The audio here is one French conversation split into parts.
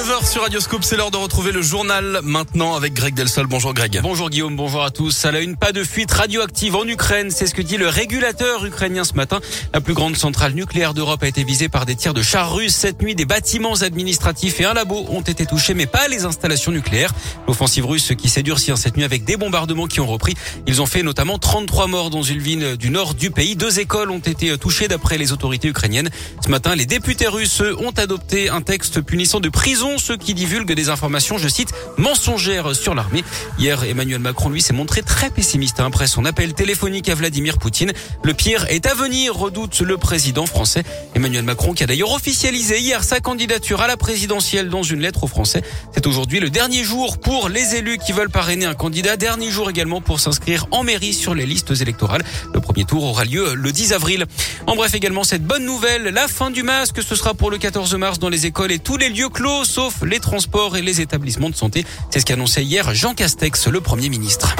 9h sur Radioscope, c'est l'heure de retrouver le journal maintenant avec Greg Delsol. Bonjour Greg. Bonjour Guillaume, bonjour à tous. À la une, pas de fuite radioactive en Ukraine, c'est ce que dit le régulateur ukrainien ce matin. La plus grande centrale nucléaire d'Europe a été visée par des tirs de chars russes. Cette nuit, des bâtiments administratifs et un labo ont été touchés, mais pas les installations nucléaires. L'offensive russe qui s'est durcie cette nuit avec des bombardements qui ont repris. Ils ont fait notamment 33 morts dans une ville du nord du pays. Deux écoles ont été touchées d'après les autorités ukrainiennes. Ce matin, les députés russes ont adopté un texte punissant de prison ceux qui divulguent des informations, je cite, mensongères sur l'armée. Hier, Emmanuel Macron, lui, s'est montré très pessimiste après son appel téléphonique à Vladimir Poutine. Le pire est à venir, redoute le président français. Emmanuel Macron qui a d'ailleurs officialisé hier sa candidature à la présidentielle dans une lettre aux Français. C'est aujourd'hui le dernier jour pour les élus qui veulent parrainer un candidat. Dernier jour également pour s'inscrire en mairie sur les listes électorales. Le premier tour aura lieu le 10 avril. En bref, également cette bonne nouvelle, la fin du masque, ce sera pour le 14 mars dans les écoles et tous les lieux clos sauf les transports et les établissements de santé. C'est ce qu'annonçait hier Jean Castex, le Premier ministre.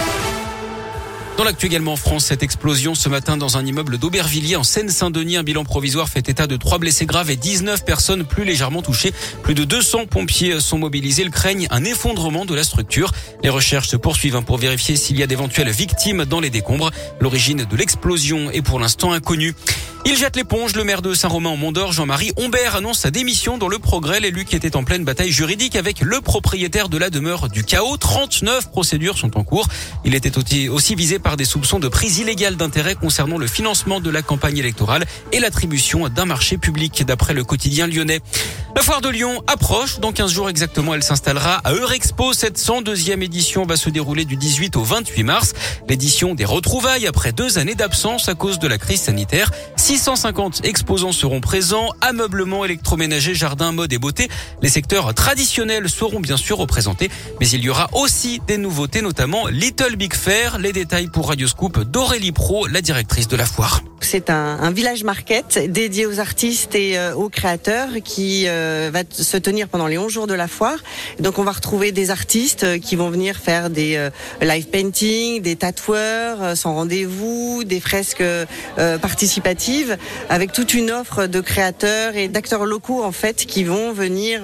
Dans l'actu également en France, cette explosion ce matin dans un immeuble d'Aubervilliers en Seine-Saint-Denis. Un bilan provisoire fait état de trois blessés graves et 19 personnes plus légèrement touchées. Plus de 200 pompiers sont mobilisés. Ils craignent un effondrement de la structure. Les recherches se poursuivent hein, pour vérifier s'il y a d'éventuelles victimes dans les décombres. L'origine de l'explosion est pour l'instant inconnue. Il jette l'éponge. Le maire de Saint-Romain en Mont-d'Or, Jean-Marie Humbert, annonce sa démission dans le progrès. L'élu qui était en pleine bataille juridique avec le propriétaire de la demeure du chaos. 39 procédures sont en cours. Il était aussi visé par des soupçons de prise illégale d'intérêt concernant le financement de la campagne électorale et l'attribution d'un marché public, d'après le quotidien lyonnais. La foire de Lyon approche. Dans 15 jours exactement, elle s'installera à Eurexpo. Cette 102e édition va se dérouler du 18 au 28 mars. L'édition des retrouvailles après deux années d'absence à cause de la crise sanitaire. 650 exposants seront présents. Ameublement, électroménager, jardin, mode et beauté. Les secteurs traditionnels seront bien sûr représentés. Mais il y aura aussi des nouveautés, notamment Little Big Fair. Les détails pour Radioscoop d'Aurélie Pro, la directrice de la foire. C'est un, village market dédié aux artistes et euh, aux créateurs qui euh, va se tenir pendant les 11 jours de la foire. Donc on va retrouver des artistes euh, qui vont venir faire des live painting, des tatoueurs sans rendez-vous, des fresques participatives avec toute une offre de créateurs et d'acteurs locaux en fait qui vont venir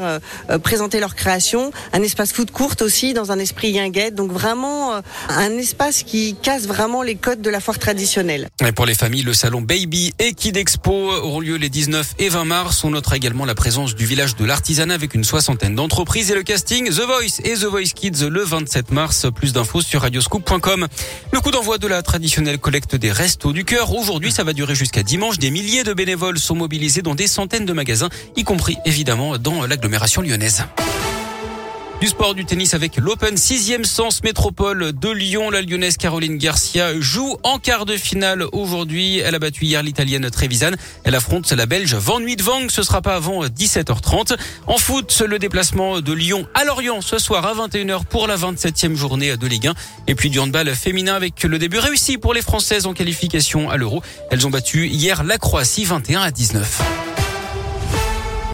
présenter leurs créations. Un espace food court aussi dans un esprit guinguette. Donc vraiment un espace qui casse vraiment les codes de la foire traditionnelle. Et pour les familles, le salon Baby et Kid Expo auront lieu les 19 et 20 mars. On notera également la présence du village de l'artisanat avec une soixantaine d'entreprises et le casting The Voice et The Voice Kids le 27 mars. Plus d'infos sur radioscoop.com. Le coup d'envoi de la traditionnelle collecte des restos du cœur. Aujourd'hui, ça va durer jusqu'à dimanche. Des milliers de bénévoles sont mobilisés dans des centaines de magasins, y compris évidemment dans l'agglomération lyonnaise. Du sport, du tennis avec l'Open 6e sens métropole de Lyon. La lyonnaise Caroline Garcia joue en quart de finale aujourd'hui. Elle a battu hier l'italienne Trevisan. Elle affronte la belge Van Wang. Ce sera pas avant 17h30. En foot, le déplacement de Lyon à Lorient ce soir à 21h pour la 27e journée de Ligue 1. Et puis du handball féminin avec le début réussi pour les Françaises en qualification à l'Euro. Elles ont battu hier la Croatie 21 à 19.